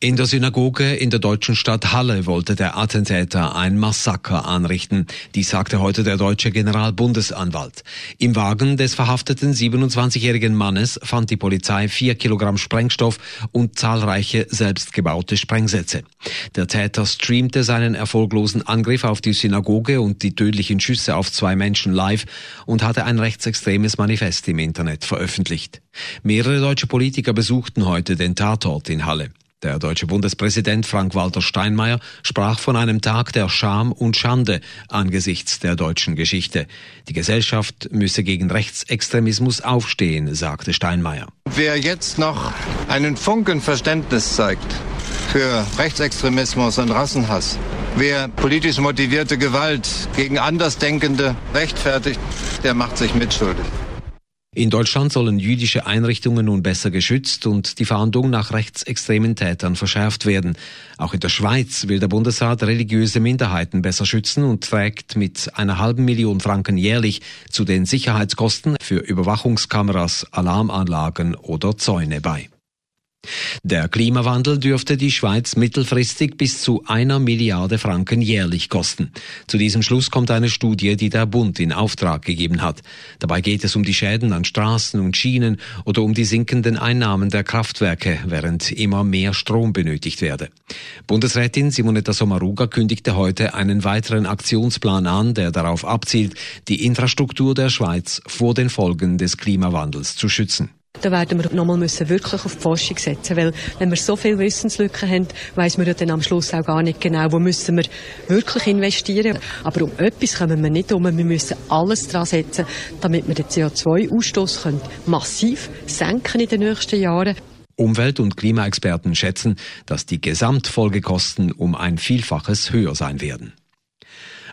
In der Synagoge in der deutschen Stadt Halle wollte der Attentäter ein Massaker anrichten. Dies sagte heute der deutsche Generalbundesanwalt. Im Wagen des verhafteten 27-jährigen Mannes fand die Polizei vier Kilogramm Sprengstoff und zahlreiche selbstgebaute Sprengsätze. Der Täter streamte seinen erfolglosen Angriff auf die Synagoge und die tödlichen Schüsse auf zwei Menschen live und hatte ein rechtsextremes Manifest im Internet veröffentlicht. Mehrere deutsche Politiker besuchten heute den Tatort in Halle. Der deutsche Bundespräsident Frank-Walter Steinmeier sprach von einem Tag der Scham und Schande angesichts der deutschen Geschichte. Die Gesellschaft müsse gegen Rechtsextremismus aufstehen, sagte Steinmeier. Wer jetzt noch einen Funken Verständnis zeigt für Rechtsextremismus und Rassenhass, wer politisch motivierte Gewalt gegen Andersdenkende rechtfertigt, der macht sich mitschuldig. In Deutschland sollen jüdische Einrichtungen nun besser geschützt und die Fahndung nach rechtsextremen Tätern verschärft werden. Auch in der Schweiz will der Bundesrat religiöse Minderheiten besser schützen und trägt mit einer halben Million Franken jährlich zu den Sicherheitskosten für Überwachungskameras, Alarmanlagen oder Zäune bei. Der Klimawandel dürfte die Schweiz mittelfristig bis zu einer Milliarde Franken jährlich kosten. Zu diesem Schluss kommt eine Studie, die der Bund in Auftrag gegeben hat. Dabei geht es um die Schäden an Straßen und Schienen oder um die sinkenden Einnahmen der Kraftwerke, während immer mehr Strom benötigt werde. Bundesrätin Simonetta Sommaruga kündigte heute einen weiteren Aktionsplan an, der darauf abzielt, die Infrastruktur der Schweiz vor den Folgen des Klimawandels zu schützen. Da werden wir nochmal müssen wirklich auf die Forschung setzen, weil wenn wir so viele Wissenslücken haben, weiss man ja dann am Schluss auch gar nicht genau, wo müssen wir wirklich investieren. Aber um etwas kommen wir nicht um. Wir müssen alles dran setzen, damit wir den CO2-Ausstoß massiv senken in den nächsten Jahren. Umwelt- und Klimaexperten schätzen, dass die Gesamtfolgekosten um ein Vielfaches höher sein werden.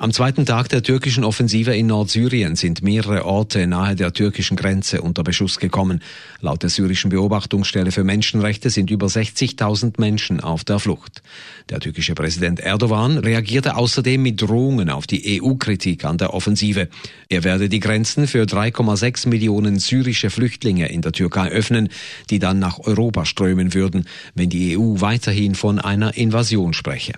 Am zweiten Tag der türkischen Offensive in Nordsyrien sind mehrere Orte nahe der türkischen Grenze unter Beschuss gekommen. Laut der syrischen Beobachtungsstelle für Menschenrechte sind über 60.000 Menschen auf der Flucht. Der türkische Präsident Erdogan reagierte außerdem mit Drohungen auf die EU-Kritik an der Offensive. Er werde die Grenzen für 3,6 Millionen syrische Flüchtlinge in der Türkei öffnen, die dann nach Europa strömen würden, wenn die EU weiterhin von einer Invasion spreche.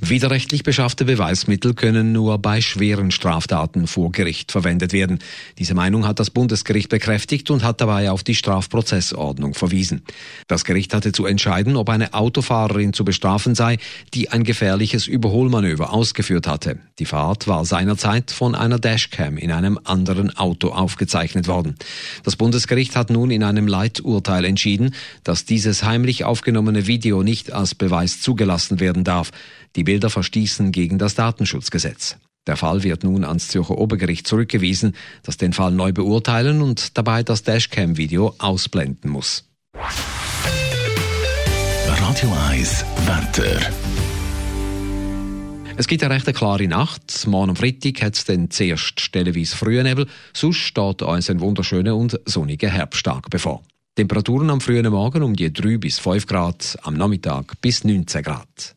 Widerrechtlich beschaffte Beweismittel können nur bei schweren Straftaten vor Gericht verwendet werden. Diese Meinung hat das Bundesgericht bekräftigt und hat dabei auf die Strafprozessordnung verwiesen. Das Gericht hatte zu entscheiden, ob eine Autofahrerin zu bestrafen sei, die ein gefährliches Überholmanöver ausgeführt hatte. Die Fahrt war seinerzeit von einer Dashcam in einem anderen Auto aufgezeichnet worden. Das Bundesgericht hat nun in einem Leiturteil entschieden, dass dieses heimlich aufgenommene Video nicht als Beweis zugelassen werden darf. Die Bilder verstießen gegen das Datenschutzgesetz. Der Fall wird nun ans Zürcher Obergericht zurückgewiesen, das den Fall neu beurteilen und dabei das Dashcam-Video ausblenden muss. Radio 1 Wetter. Es gibt eine recht klare Nacht. Morgen am Freitag hat es dann zuerst stellenweise frühen Nebel. Sonst steht uns ein wunderschöner und sonniger Herbsttag bevor. Temperaturen am frühen Morgen um die 3 bis 5 Grad, am Nachmittag bis 19 Grad.